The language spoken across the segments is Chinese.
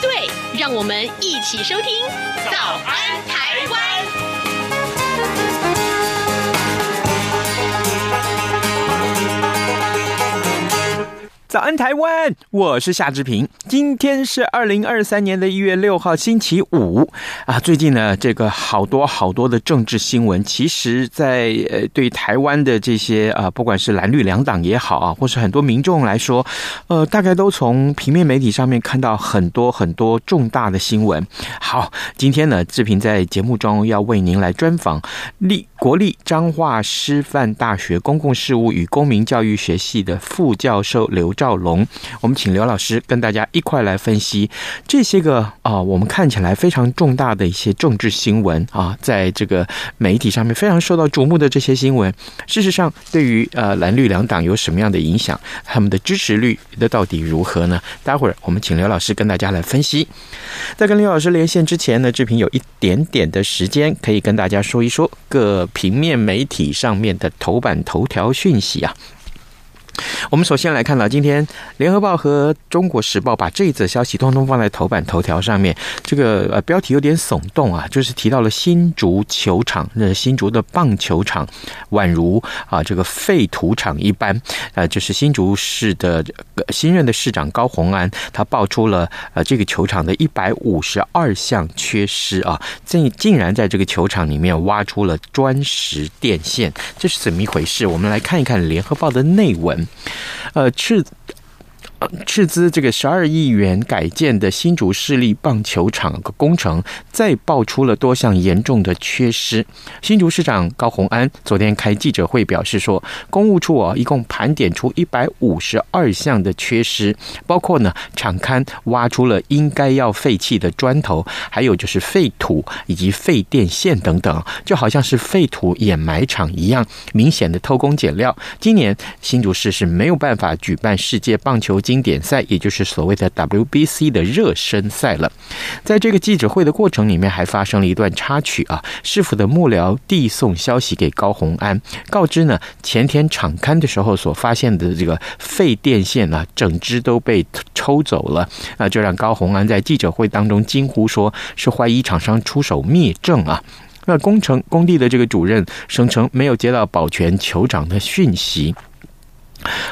对，让我们一起收听《早安台湾》。早安，台湾！我是夏志平。今天是二零二三年的一月六号，星期五啊。最近呢，这个好多好多的政治新闻，其实在，呃，对台湾的这些啊，不管是蓝绿两党也好啊，或是很多民众来说，呃，大概都从平面媒体上面看到很多很多重大的新闻。好，今天呢，志平在节目中要为您来专访立国立彰化师范大学公共事务与公民教育学系的副教授刘兆龙，我们请刘老师跟大家一块来分析这些个啊，我们看起来非常重大的一些政治新闻啊，在这个媒体上面非常受到瞩目的这些新闻，事实上对于呃蓝绿两党有什么样的影响？他们的支持率的到底如何呢？待会儿我们请刘老师跟大家来分析。在跟刘老师连线之前呢，志平有一点点的时间可以跟大家说一说各平面媒体上面的头版头条讯息啊。我们首先来看到今天《联合报》和《中国时报》把这一则消息通通放在头版头条上面，这个呃标题有点耸动啊，就是提到了新竹球场，那新竹的棒球场宛如啊这个废土场一般，呃，就是新竹市的新任的市长高虹安，他爆出了呃这个球场的一百五十二项缺失啊，竟竟然在这个球场里面挖出了砖石电线，这是怎么一回事？我们来看一看《联合报》的内文。呃，是斥资这个十二亿元改建的新竹市立棒球场工程，再爆出了多项严重的缺失。新竹市长高虹安昨天开记者会表示说，公务处啊，一共盘点出一百五十二项的缺失，包括呢，场勘挖出了应该要废弃的砖头，还有就是废土以及废电线等等，就好像是废土掩埋场一样，明显的偷工减料。今年新竹市是没有办法举办世界棒球经典赛，也就是所谓的 WBC 的热身赛了。在这个记者会的过程里面，还发生了一段插曲啊。市府的幕僚递送消息给高洪安，告知呢，前天场勘的时候所发现的这个废电线啊，整支都被抽走了。那就让高洪安在记者会当中惊呼说，是怀疑厂商出手灭证啊。那工程工地的这个主任声称没有接到保全酋长的讯息。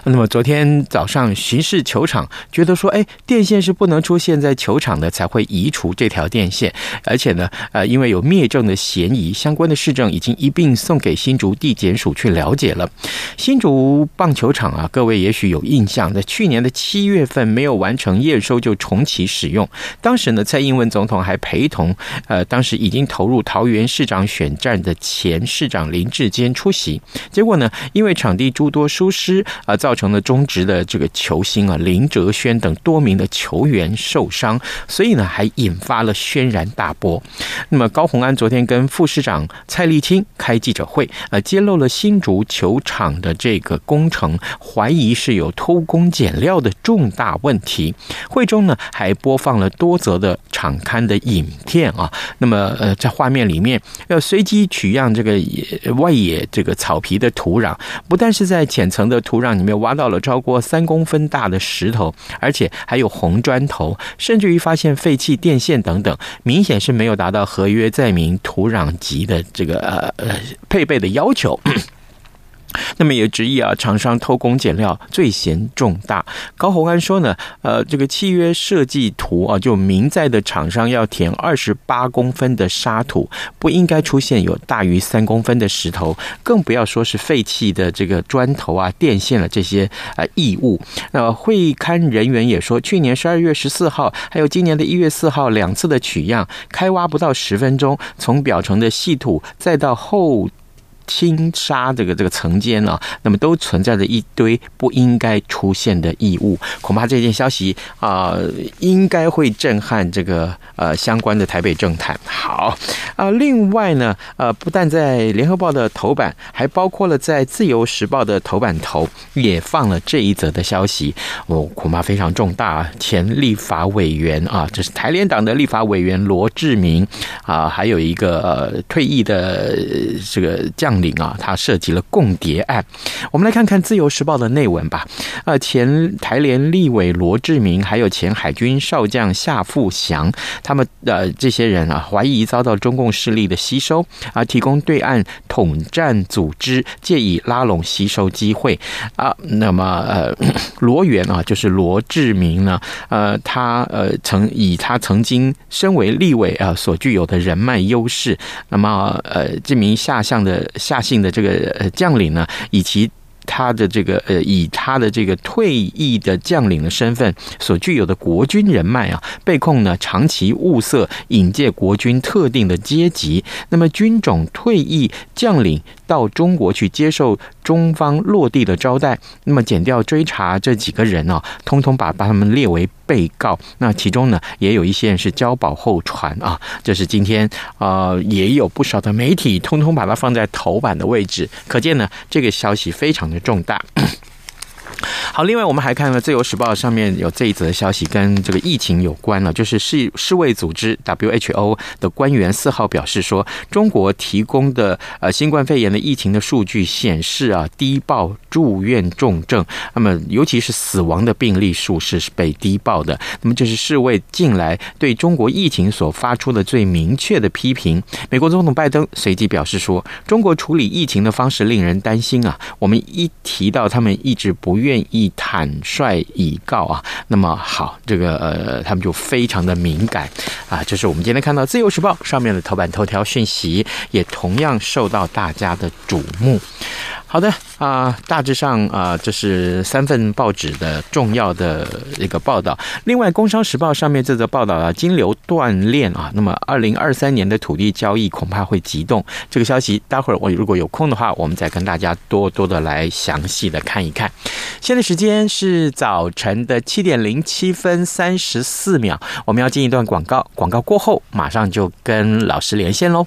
那么昨天早上巡视球场，觉得说，哎，电线是不能出现在球场的，才会移除这条电线。而且呢，呃，因为有灭证的嫌疑，相关的市证已经一并送给新竹地检署去了解了。新竹棒球场啊，各位也许有印象，在去年的七月份没有完成验收就重启使用。当时呢，蔡英文总统还陪同，呃，当时已经投入桃园市长选战的前市长林智坚出席。结果呢，因为场地诸多疏失。啊，造成了中职的这个球星啊林哲瑄等多名的球员受伤，所以呢还引发了轩然大波。那么高虹安昨天跟副市长蔡丽青开记者会，呃，揭露了新竹球场的这个工程怀疑是有偷工减料的重大问题。会中呢还播放了多则的场刊的影片啊。那么呃在画面里面要随机取样这个外野这个草皮的土壤，不但是在浅层的土壤。让里面挖到了超过三公分大的石头，而且还有红砖头，甚至于发现废弃电线等等，明显是没有达到合约载明土壤级的这个呃呃配备的要求。那么也质疑啊，厂商偷工减料，罪嫌重大。高虹安说呢，呃，这个契约设计图啊，就明载的厂商要填二十八公分的沙土，不应该出现有大于三公分的石头，更不要说是废弃的这个砖头啊、电线了、啊、这些啊异物。那会勘人员也说，去年十二月十四号，还有今年的一月四号两次的取样，开挖不到十分钟，从表层的细土再到后。轻纱这个这个层间啊，那么都存在着一堆不应该出现的异物，恐怕这件消息啊、应该会震撼这个呃相关的台北政坛。好啊、另外呢，呃，不但在联合报的头版，还包括了在自由时报的头版头也放了这一则的消息，哦，恐怕非常重大！前立法委员啊，这是台联党的立法委员罗志明啊，还有一个呃退役的这个将领啊，他涉及了共谍案。我们来看看自由时报的内文吧。呃，前台联立委罗志明，还有前海军少将夏富祥，他们呃这些人啊，怀疑遭到中共势力的吸收啊，提供对岸统战组织借以拉拢吸收机会啊。那么呃，罗源啊，就是罗志明呢，呃，他呃曾以他曾经身为立委啊所具有的人脉优势，那么呃这名下相的夏姓的这个将领呢，以及。他的这个呃，以他的这个退役的将领的身份所具有的国军人脉啊，被控呢长期物色引介国军特定的阶级，那么军种退役将领到中国去接受中方落地的招待，那么减掉追查这几个人呢、啊，通通把把他们列为被告。那其中呢，也有一些人是交保候传啊。这是今天啊、呃，也有不少的媒体通通把它放在头版的位置，可见呢，这个消息非常的重大。好，另外我们还看了《自由时报》上面有这一则消息，跟这个疫情有关了，就是世世卫组织 WHO 的官员四号表示说，中国提供的呃新冠肺炎的疫情的数据显示啊，低报住院重症，那么尤其是死亡的病例数是被低报的，那么这是世卫近来对中国疫情所发出的最明确的批评。美国总统拜登随即表示说，中国处理疫情的方式令人担心啊，我们一提到他们一直不愿。愿意坦率以告啊，那么好，这个呃，他们就非常的敏感啊。这是我们今天看到《自由时报》上面的头版头条讯息，也同样受到大家的瞩目。好的啊，大致上啊，这是三份报纸的重要的一个报道。另外，《工商时报》上面这则报道啊，金流断裂啊，那么二零二三年的土地交易恐怕会急动。这个消息，待会儿我如果有空的话，我们再跟大家多多的来详细的看一看。现在时间是早晨的七点零七分三十四秒，我们要进一段广告，广告过后马上就跟老师连线喽。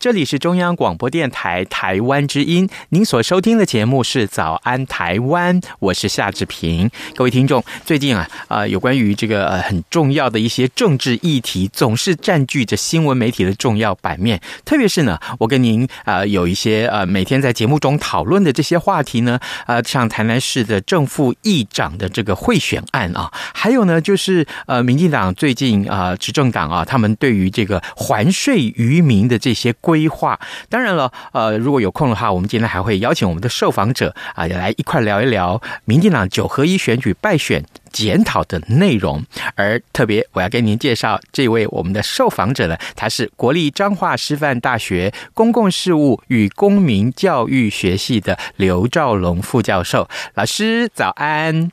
这里是中央广播电台台湾之音，您所收听的节目是《早安台湾》，我是夏志平。各位听众，最近啊，啊、有关于这个呃很重要的一些政治议题，总是占据着新闻媒体的重要版面。特别是呢，我跟您啊、有一些呃每天在节目中讨论的这些话题呢，呃，像台南市的正副议长的这个贿选案啊，还有呢就是呃民进党最近啊、执政党啊，他们对于这个还税于民的这些。规划。当然了，呃，如果有空的话，我们今天还会邀请我们的受访者啊，来一块聊一聊民进党九合一选举败选检讨的内容。而特别，我要跟您介绍这位我们的受访者呢，他是国立彰化师范大学公共事务与公民教育学系的刘兆龙副教授。老师早安，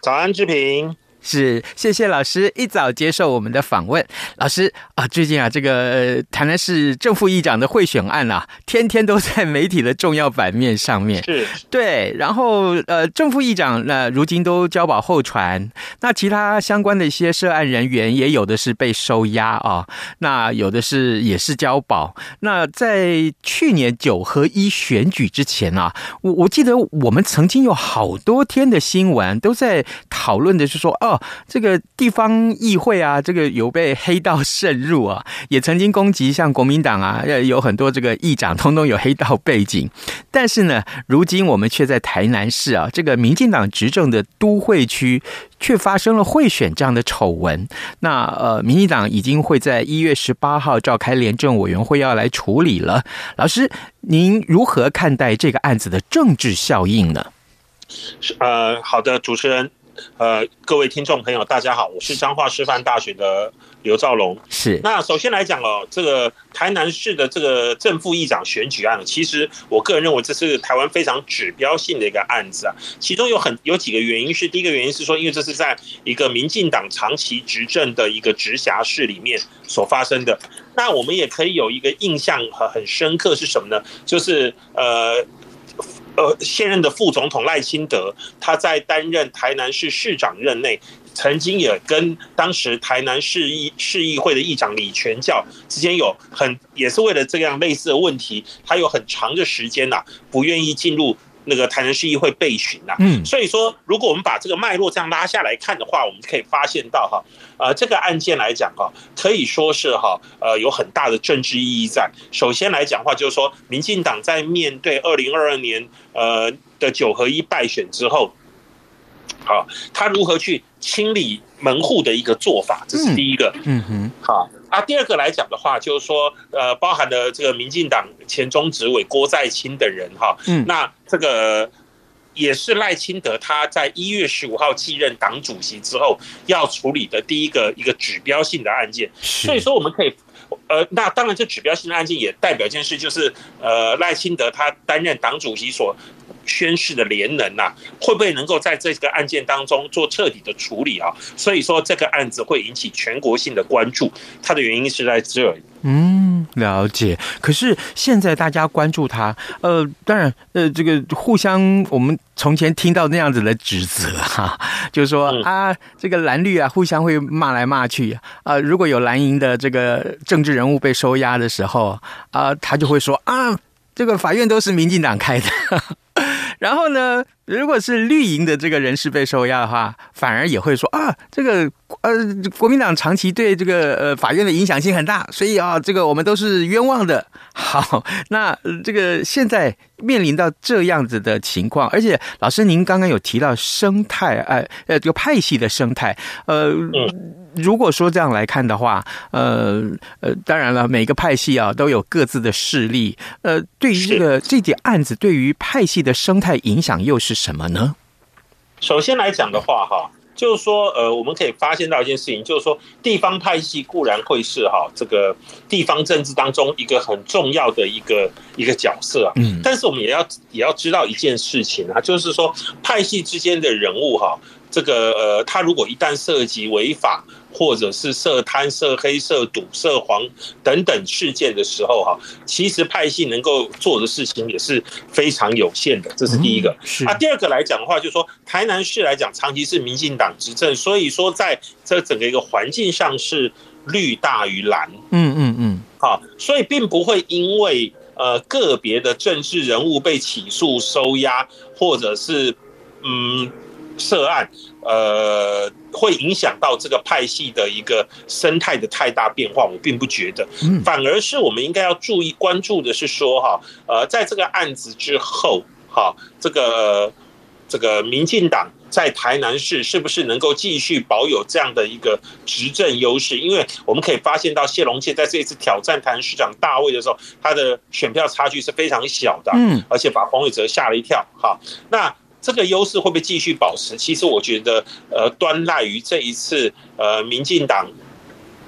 早安志平。是，谢谢老师一早接受我们的访问。老师啊，最近啊，这个台南市正副议长的贿选案啊，天天都在媒体的重要版面上面。是，对。然后呃，正副议长那如今都交保候传，那其他相关的一些涉案人员也有的是被收押啊，那有的是也是交保。那在去年九合一选举之前啊，我我记得我们曾经有好多天的新闻都在讨论的是说，哦。这个地方议会啊，这个有被黑道渗入啊，也曾经攻击像国民党啊，有很多这个议长通通有黑道背景。但是呢，如今我们却在台南市啊，这个民进党执政的都会区，却发生了贿选这样的丑闻。那呃，民进党已经会在一月十八号召开廉政委员会要来处理了。老师，您如何看待这个案子的政治效应呢？呃，好的，主持人。呃，各位听众朋友，大家好，我是彰化师范大学的刘兆龙。是，那首先来讲哦，这个台南市的这个正副议长选举案，其实我个人认为这是台湾非常指标性的一个案子啊。其中有很有几个原因，是第一个原因是说，因为这是在一个民进党长期执政的一个直辖市里面所发生的。那我们也可以有一个印象很很深刻是什么呢？就是呃。呃，现任的副总统赖清德，他在担任台南市市长任内，曾经也跟当时台南市议市议会的议长李全教之间有很，也是为了这样类似的问题，他有很长的时间呐，不愿意进入。那个台南市议会备询呐，嗯，所以说，如果我们把这个脉络这样拉下来看的话，我们可以发现到哈，呃，这个案件来讲哈，可以说是哈，呃，有很大的政治意义在。首先来讲的话，就是说，民进党在面对二零二二年呃的九合一败选之后，好，他如何去清理门户的一个做法，这是第一个，嗯哼，好。啊，第二个来讲的话，就是说，呃，包含了这个民进党前中执委郭在清等人哈，嗯，那这个也是赖清德他在一月十五号继任党主席之后要处理的第一个一个指标性的案件，所以说我们可以，呃，那当然这指标性的案件也代表一件事，就是呃赖清德他担任党主席所。宣誓的廉能呐，会不会能够在这个案件当中做彻底的处理啊？所以说这个案子会引起全国性的关注，它的原因是在这里。嗯，了解。可是现在大家关注他，呃，当然，呃，这个互相我们从前听到那样子的指责哈，就是说、嗯、啊，这个蓝绿啊互相会骂来骂去啊、呃，如果有蓝营的这个政治人物被收押的时候啊、呃，他就会说啊，这个法院都是民进党开的。然后呢，如果是绿营的这个人士被收押的话，反而也会说啊，这个呃，国民党长期对这个呃法院的影响性很大，所以啊，这个我们都是冤枉的。好，那这个现在面临到这样子的情况，而且老师您刚刚有提到生态，呃呃，这个派系的生态，呃。如果说这样来看的话，呃呃，当然了，每个派系啊都有各自的势力。呃，对于这个这件案子，对于派系的生态影响又是什么呢？首先来讲的话，哈，就是说，呃，我们可以发现到一件事情，就是说，地方派系固然会是哈这个地方政治当中一个很重要的一个一个角色啊。嗯。但是我们也要也要知道一件事情啊，就是说派系之间的人物哈，这个呃，他如果一旦涉及违法。或者是涉贪、涉黑、涉赌、涉黄等等事件的时候，哈，其实派系能够做的事情也是非常有限的，这是第一个。啊，第二个来讲的话，就是说台南市来讲，长期是民进党执政，所以说在这整个一个环境上是绿大于蓝。嗯嗯嗯。好，所以并不会因为呃个别的政治人物被起诉、收押，或者是嗯涉案。呃，会影响到这个派系的一个生态的太大变化，我并不觉得，反而是我们应该要注意关注的是说哈，呃，在这个案子之后，哈，这个这个民进党在台南市是不是能够继续保有这样的一个执政优势？因为我们可以发现到谢龙介在这一次挑战台南市长大位的时候，他的选票差距是非常小的，嗯，而且把黄伟哲吓了一跳。哈，那这个优势会不会继续保持？其实我觉得，呃，端赖于这一次，呃，民进党。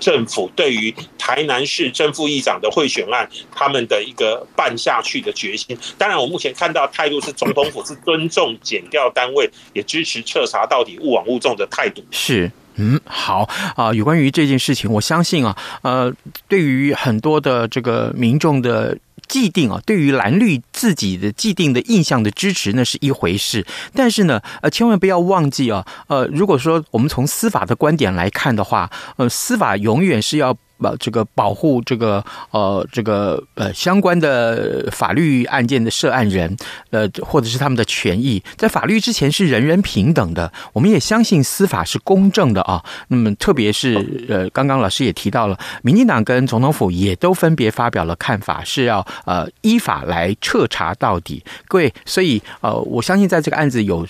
政府对于台南市正副议长的贿选案，他们的一个办下去的决心。当然，我目前看到态度是总统府是尊重减掉单位，也支持彻查到底，勿枉勿纵的态度。是，嗯，好啊。有关于这件事情，我相信啊，呃，对于很多的这个民众的。既定啊，对于蓝绿自己的既定的印象的支持，那是一回事。但是呢，呃，千万不要忘记啊，呃，如果说我们从司法的观点来看的话，呃，司法永远是要。保这个保护这个呃这个呃相关的法律案件的涉案人呃或者是他们的权益，在法律之前是人人平等的。我们也相信司法是公正的啊。那么特别是呃刚刚老师也提到了，民进党跟总统府也都分别发表了看法，是要呃依法来彻查到底。各位，所以呃我相信在这个案子有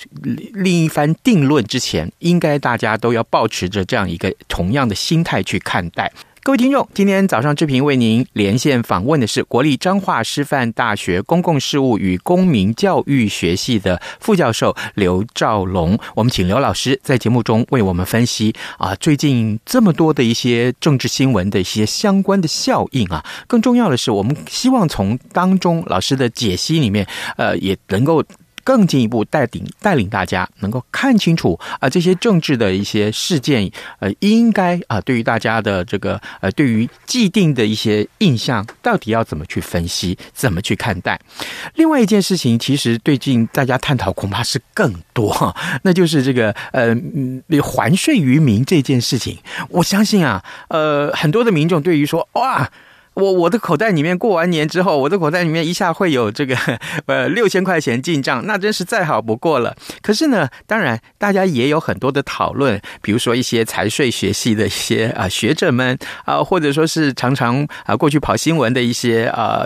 另一番定论之前，应该大家都要保持着这样一个同样的心态去看待。各位听众，今天早上志平为您连线访问的是国立彰化师范大学公共事务与公民教育学系的副教授刘兆龙。我们请刘老师在节目中为我们分析啊，最近这么多的一些政治新闻的一些相关的效应啊。更重要的是，我们希望从当中老师的解析里面，呃，也能够。更进一步带领带领大家能够看清楚啊，这些政治的一些事件，呃，应该啊，对于大家的这个呃，对于既定的一些印象，到底要怎么去分析，怎么去看待？另外一件事情，其实最近大家探讨恐怕是更多，那就是这个呃，还税于民这件事情。我相信啊，呃，很多的民众对于说哇。我我的口袋里面过完年之后，我的口袋里面一下会有这个呃六千块钱进账，那真是再好不过了。可是呢，当然大家也有很多的讨论，比如说一些财税学系的一些啊学者们啊，或者说是常常啊过去跑新闻的一些啊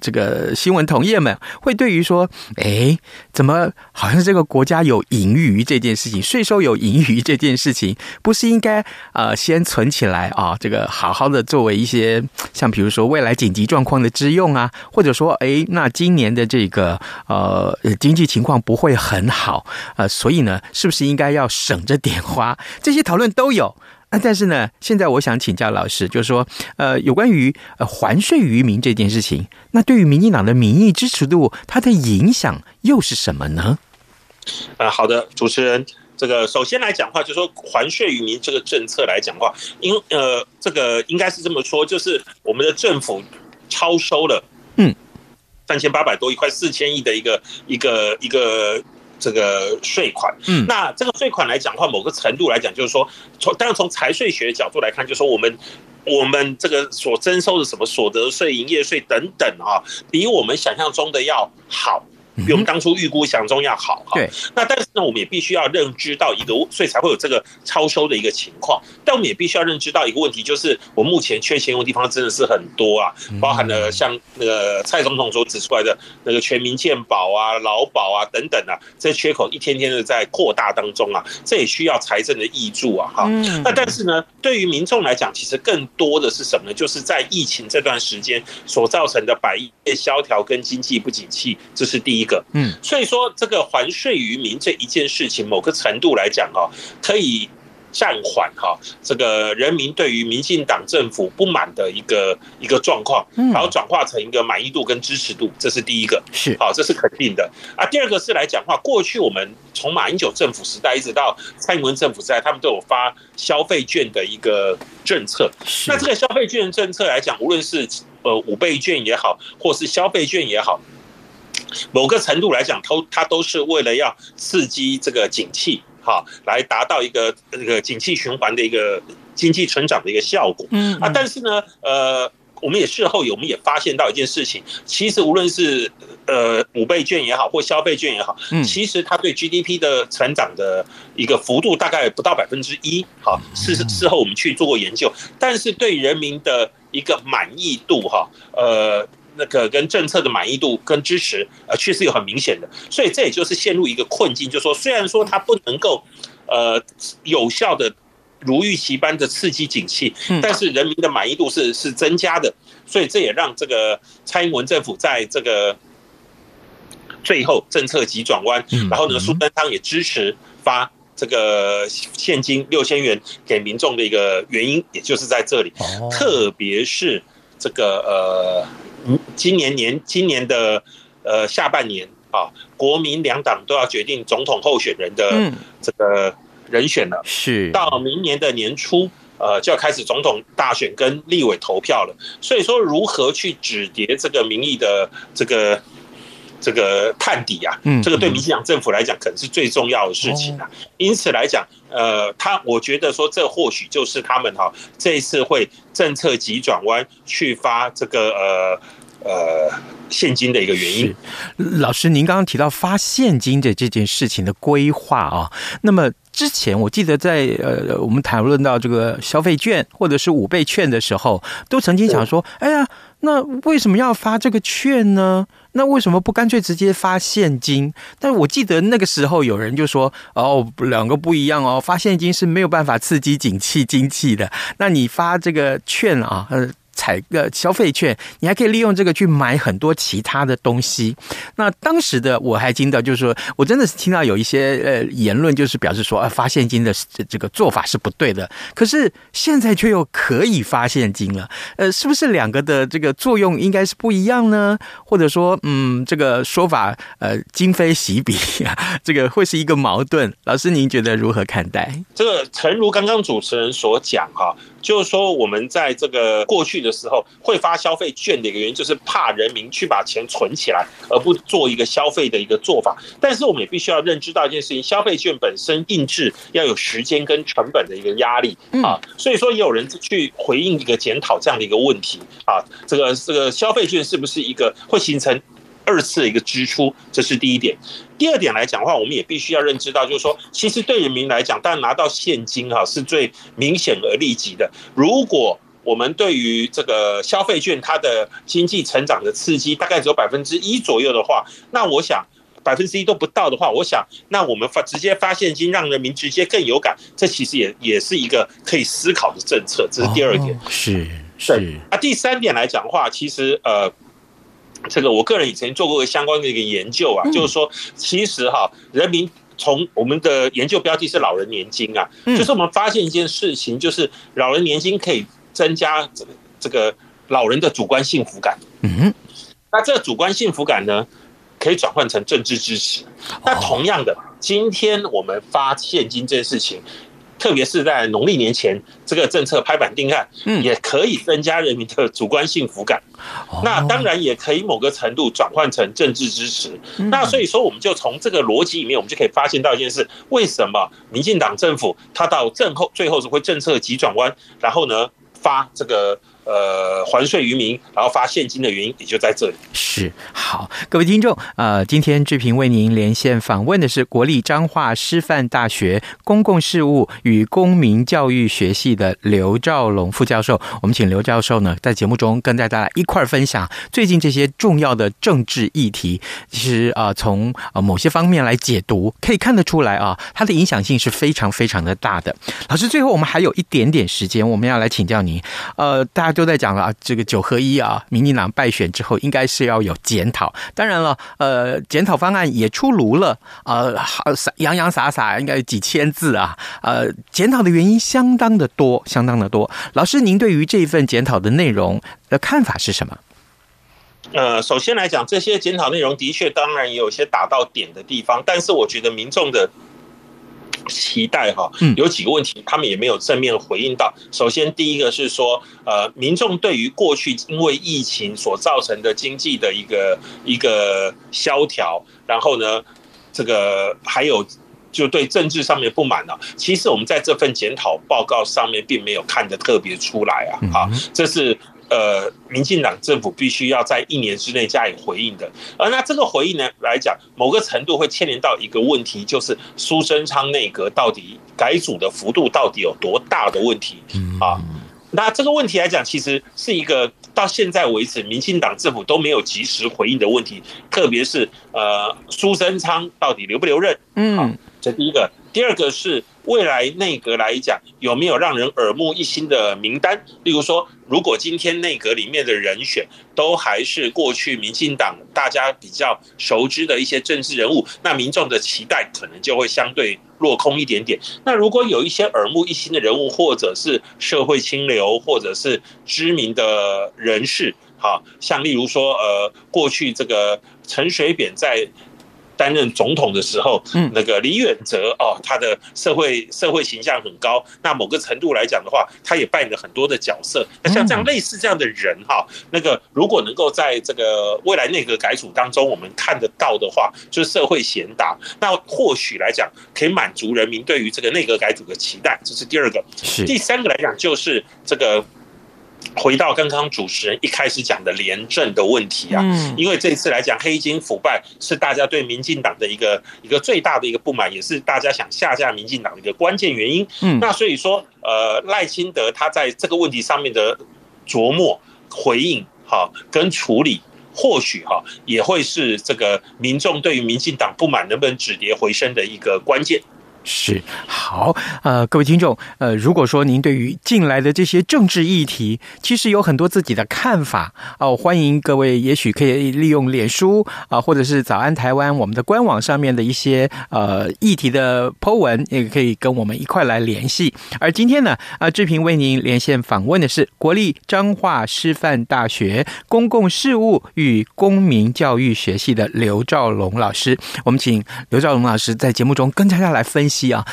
这个新闻同业们，会对于说，哎，怎么好像这个国家有盈余这件事情，税收有盈余这件事情，不是应该啊先存起来啊，这个好好的作为一些像比如。比如说未来紧急状况的支用啊，或者说，哎，那今年的这个呃经济情况不会很好，呃，所以呢，是不是应该要省着点花？这些讨论都有。那但是呢，现在我想请教老师，就是说，呃，有关于呃还税于民这件事情，那对于民进党的民意支持度，它的影响又是什么呢？呃，好的，主持人。这个首先来讲话，就是说还税于民这个政策来讲话，因呃，这个应该是这么说，就是我们的政府超收了，嗯，三千八百多亿，快四千亿的一个一个一个这个税款，嗯，那这个税款来讲话，某个程度来讲，就是说从当然从财税学的角度来看，就是说我们我们这个所征收的什么所得税、营业税等等啊，比我们想象中的要好。比我们当初预估想中要好哈，对。那但是呢，我们也必须要认知到一个，所以才会有这个超收的一个情况。但我们也必须要认知到一个问题，就是我目前缺钱用的地方真的是很多啊，包含了像那个蔡总统所指出来的那个全民健保啊、劳保啊等等啊，这些缺口一天天的在扩大当中啊，这也需要财政的益助啊哈。那但是呢，对于民众来讲，其实更多的是什么呢？就是在疫情这段时间所造成的百业萧条跟经济不景气，这是第一。一个，嗯，所以说这个还税于民这一件事情，某个程度来讲哈，可以暂缓哈这个人民对于民进党政府不满的一个一个状况，然后转化成一个满意度跟支持度，这是第一个，是好，这是肯定的啊。第二个是来讲话，过去我们从马英九政府时代一直到蔡英文政府时代，他们都有发消费券的一个政策。那这个消费券政策来讲，无论是呃五倍券也好，或是消费券也好。某个程度来讲，都它都是为了要刺激这个景气，哈，来达到一个这个景气循环的一个经济成长的一个效果。嗯啊，但是呢，呃，我们也事后有，我们也发现到一件事情，其实无论是呃五倍券也好，或消费券也好，嗯，其实它对 GDP 的成长的一个幅度大概不到百分之一，哈，事事后我们去做过研究，但是对人民的一个满意度，哈，呃。那个跟政策的满意度跟支持，呃，确实有很明显的，所以这也就是陷入一个困境，就是说虽然说它不能够呃有效的如预期般的刺激景气，但是人民的满意度是是增加的，所以这也让这个蔡英文政府在这个最后政策急转弯，然后呢，苏贞昌也支持发这个现金六千元给民众的一个原因，也就是在这里，特别是这个呃。今年年今年的呃下半年啊，国民两党都要决定总统候选人的这个人选了。是到明年的年初，呃，就要开始总统大选跟立委投票了。所以说，如何去止跌这个民意的这个这个探底啊？这个对民进党政府来讲，可能是最重要的事情啊。因此来讲，呃，他我觉得说，这或许就是他们哈这一次会政策急转弯去发这个呃。呃，现金的一个原因。老师，您刚刚提到发现金的这件事情的规划啊，那么之前我记得在呃，我们谈论到这个消费券或者是五倍券的时候，都曾经想说，哎呀，那为什么要发这个券呢？那为什么不干脆直接发现金？但我记得那个时候有人就说，哦，两个不一样哦，发现金是没有办法刺激景气经济的，那你发这个券啊，呃。采个消费券，你还可以利用这个去买很多其他的东西。那当时的我还听到，就是说我真的是听到有一些呃言论，就是表示说啊，发现金的这个做法是不对的。可是现在却又可以发现金了，呃，是不是两个的这个作用应该是不一样呢？或者说，嗯，这个说法呃今非昔比啊，这个会是一个矛盾。老师，您觉得如何看待？这个诚如刚刚主持人所讲哈。就是说，我们在这个过去的时候会发消费券的一个原因，就是怕人民去把钱存起来，而不做一个消费的一个做法。但是我们也必须要认知到一件事情：消费券本身印制要有时间跟成本的一个压力啊。所以说，也有人去回应一个检讨这样的一个问题啊。这个这个消费券是不是一个会形成？二次的一个支出，这是第一点。第二点来讲的话，我们也必须要认知到，就是说，其实对人民来讲，当然拿到现金哈是最明显而立即的。如果我们对于这个消费券它的经济成长的刺激大概只有百分之一左右的话，那我想百分之一都不到的话，我想那我们发直接发现金，让人民直接更有感，这其实也也是一个可以思考的政策。这是第二点。是是。啊，第三点来讲的话，其实呃。这个我个人以前做过相关的一个研究啊，就是说，其实哈，人民从我们的研究标的是老人年金啊，就是我们发现一件事情，就是老人年金可以增加这个这个老人的主观幸福感。嗯，那这个主观幸福感呢，可以转换成政治支持。那同样的，今天我们发现金这件事情。特别是在农历年前，这个政策拍板定案，也可以增加人民的主观幸福感。那当然也可以某个程度转换成政治支持。那所以说，我们就从这个逻辑里面，我们就可以发现到一件事：为什么民进党政府它到政后最后是会政策急转弯，然后呢发这个。呃，还税于民，然后发现金的原因也就在这里。是好，各位听众，呃，今天志平为您连线访问的是国立彰化师范大学公共事务与公民教育学系的刘兆龙副教授。我们请刘教授呢，在节目中跟大家一块儿分享最近这些重要的政治议题。其实啊，从呃某些方面来解读，可以看得出来啊，它的影响性是非常非常的大的。老师，最后我们还有一点点时间，我们要来请教您。呃，大都在讲了啊，这个九合一啊，民进党败选之后，应该是要有检讨。当然了，呃，检讨方案也出炉了，呃，洋洋洒洒应该几千字啊，呃，检讨的原因相当的多，相当的多。老师，您对于这一份检讨的内容的看法是什么？呃，首先来讲，这些检讨内容的确，当然也有些打到点的地方，但是我觉得民众的。期待哈，有几个问题，他们也没有正面回应到。首先，第一个是说，呃，民众对于过去因为疫情所造成的经济的一个一个萧条，然后呢，这个还有就对政治上面不满了。其实我们在这份检讨报告上面并没有看得特别出来啊，好，这是。呃，民进党政府必须要在一年之内加以回应的。而那这个回应呢来讲，某个程度会牵连到一个问题，就是苏贞昌内阁到底改组的幅度到底有多大的问题啊？那这个问题来讲，其实是一个到现在为止，民进党政府都没有及时回应的问题，特别是呃，苏贞昌到底留不留任？嗯，这第一个。第二个是未来内阁来讲，有没有让人耳目一新的名单？例如说，如果今天内阁里面的人选都还是过去民进党大家比较熟知的一些政治人物，那民众的期待可能就会相对落空一点点。那如果有一些耳目一新的人物，或者是社会清流，或者是知名的人士，好，像例如说，呃，过去这个陈水扁在。担任总统的时候，嗯，那个李远哲哦，他的社会社会形象很高。那某个程度来讲的话，他也扮演了很多的角色。那像这样类似这样的人哈，那个如果能够在这个未来内阁改组当中，我们看得到的话，就是社会贤达，那或许来讲可以满足人民对于这个内阁改组的期待。这是第二个。是第三个来讲，就是这个。回到刚刚主持人一开始讲的廉政的问题啊，嗯因为这一次来讲黑金腐败是大家对民进党的一个一个最大的一个不满，也是大家想下架民进党的一个关键原因。嗯，那所以说，呃，赖清德他在这个问题上面的琢磨、回应，哈，跟处理，或许哈也会是这个民众对于民进党不满能不能止跌回升的一个关键。是好，呃，各位听众，呃，如果说您对于近来的这些政治议题，其实有很多自己的看法哦，呃，欢迎各位，也许可以利用脸书啊，或者是早安台湾我们的官网上面的一些呃议题的 Po 文，也可以跟我们一块来联系。而今天呢，啊，志平为您连线访问的是国立彰化师范大学公共事务与公民教育学系的刘兆龙老师，我们请刘兆龙老师在节目中跟大家来分析。啊，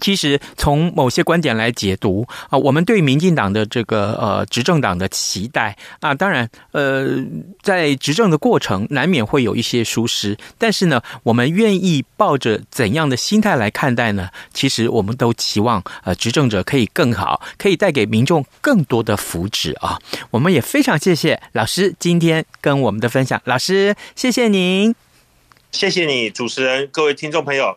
其实从某些观点来解读啊，我们对民进党的这个呃执政党的期待啊，当然呃，在执政的过程难免会有一些疏失，但是呢，我们愿意抱着怎样的心态来看待呢？其实我们都期望呃执政者可以更好，可以带给民众更多的福祉啊。我们也非常谢谢老师今天跟我们的分享，老师谢谢您，谢谢你主持人，各位听众朋友。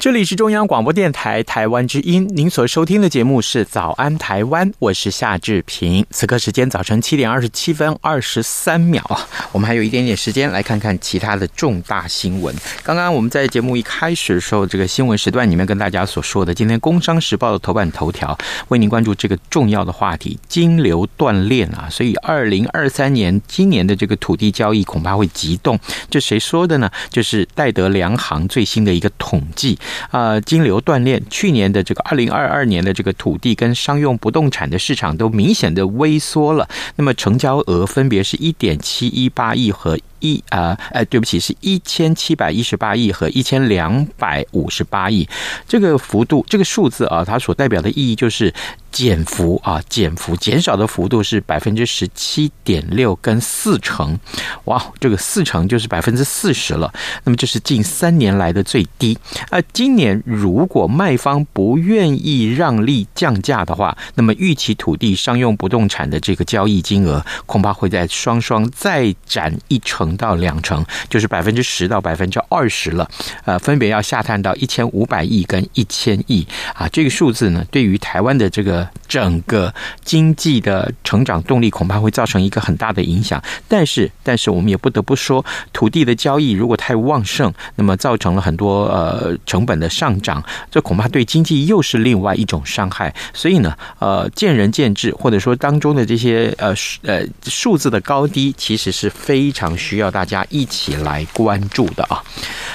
这里是中央广播电台台湾之音，您所收听的节目是《早安台湾》，我是夏志平。此刻时间早晨七点二十七分二十三秒，我们还有一点点时间来看看其他的重大新闻。刚刚我们在节目一开始的时候，这个新闻时段里面跟大家所说的，今天《工商时报》的头版头条为您关注这个重要的话题：金流断裂啊，所以二零二三年今年的这个土地交易恐怕会急冻。这谁说的呢？就是戴德梁行最新的一个统计。啊，金流断链，去年的这个二零二二年的这个土地跟商用不动产的市场都明显的微缩了。那么成交额分别是一点七一八亿和一啊，哎，对不起，是一千七百一十八亿和一千两百五十八亿。这个幅度，这个数字啊，它所代表的意义就是。减幅啊，减幅减少的幅度是百分之十七点六跟四成，哇，这个四成就是百分之四十了。那么这是近三年来的最低。啊，今年如果卖方不愿意让利降价的话，那么预期土地商用不动产的这个交易金额恐怕会在双双再涨一成到两成，就是百分之十到百分之二十了。呃，分别要下探到一千五百亿跟一千亿啊，这个数字呢，对于台湾的这个。整个经济的成长动力恐怕会造成一个很大的影响，但是，但是我们也不得不说，土地的交易如果太旺盛，那么造成了很多呃成本的上涨，这恐怕对经济又是另外一种伤害。所以呢，呃，见仁见智，或者说当中的这些呃呃数字的高低，其实是非常需要大家一起来关注的啊。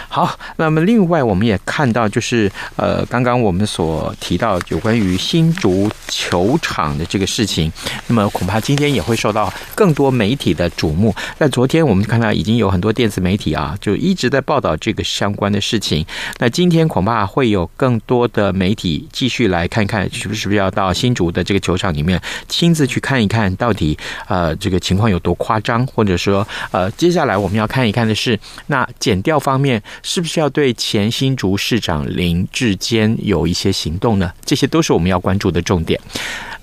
好，那么另外我们也看到，就是呃，刚刚我们所提到有关于新竹。球场的这个事情，那么恐怕今天也会受到更多媒体的瞩目。那昨天，我们看到已经有很多电子媒体啊，就一直在报道这个相关的事情。那今天恐怕会有更多的媒体继续来看看，是不是要到新竹的这个球场里面亲自去看一看到底呃这个情况有多夸张，或者说呃接下来我们要看一看的是，那减掉方面是不是要对前新竹市长林志坚有一些行动呢？这些都是我们要关注的重点。点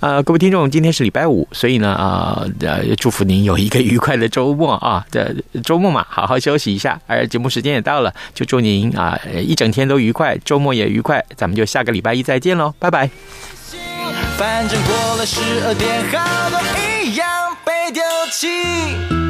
呃，各位听众，今天是礼拜五，所以呢，啊、呃，祝福您有一个愉快的周末啊！这周末嘛，好好休息一下。而节目时间也到了，就祝您啊、一整天都愉快，周末也愉快。咱们就下个礼拜一再见喽，拜拜。反正过了十二点，好多一样被丢弃。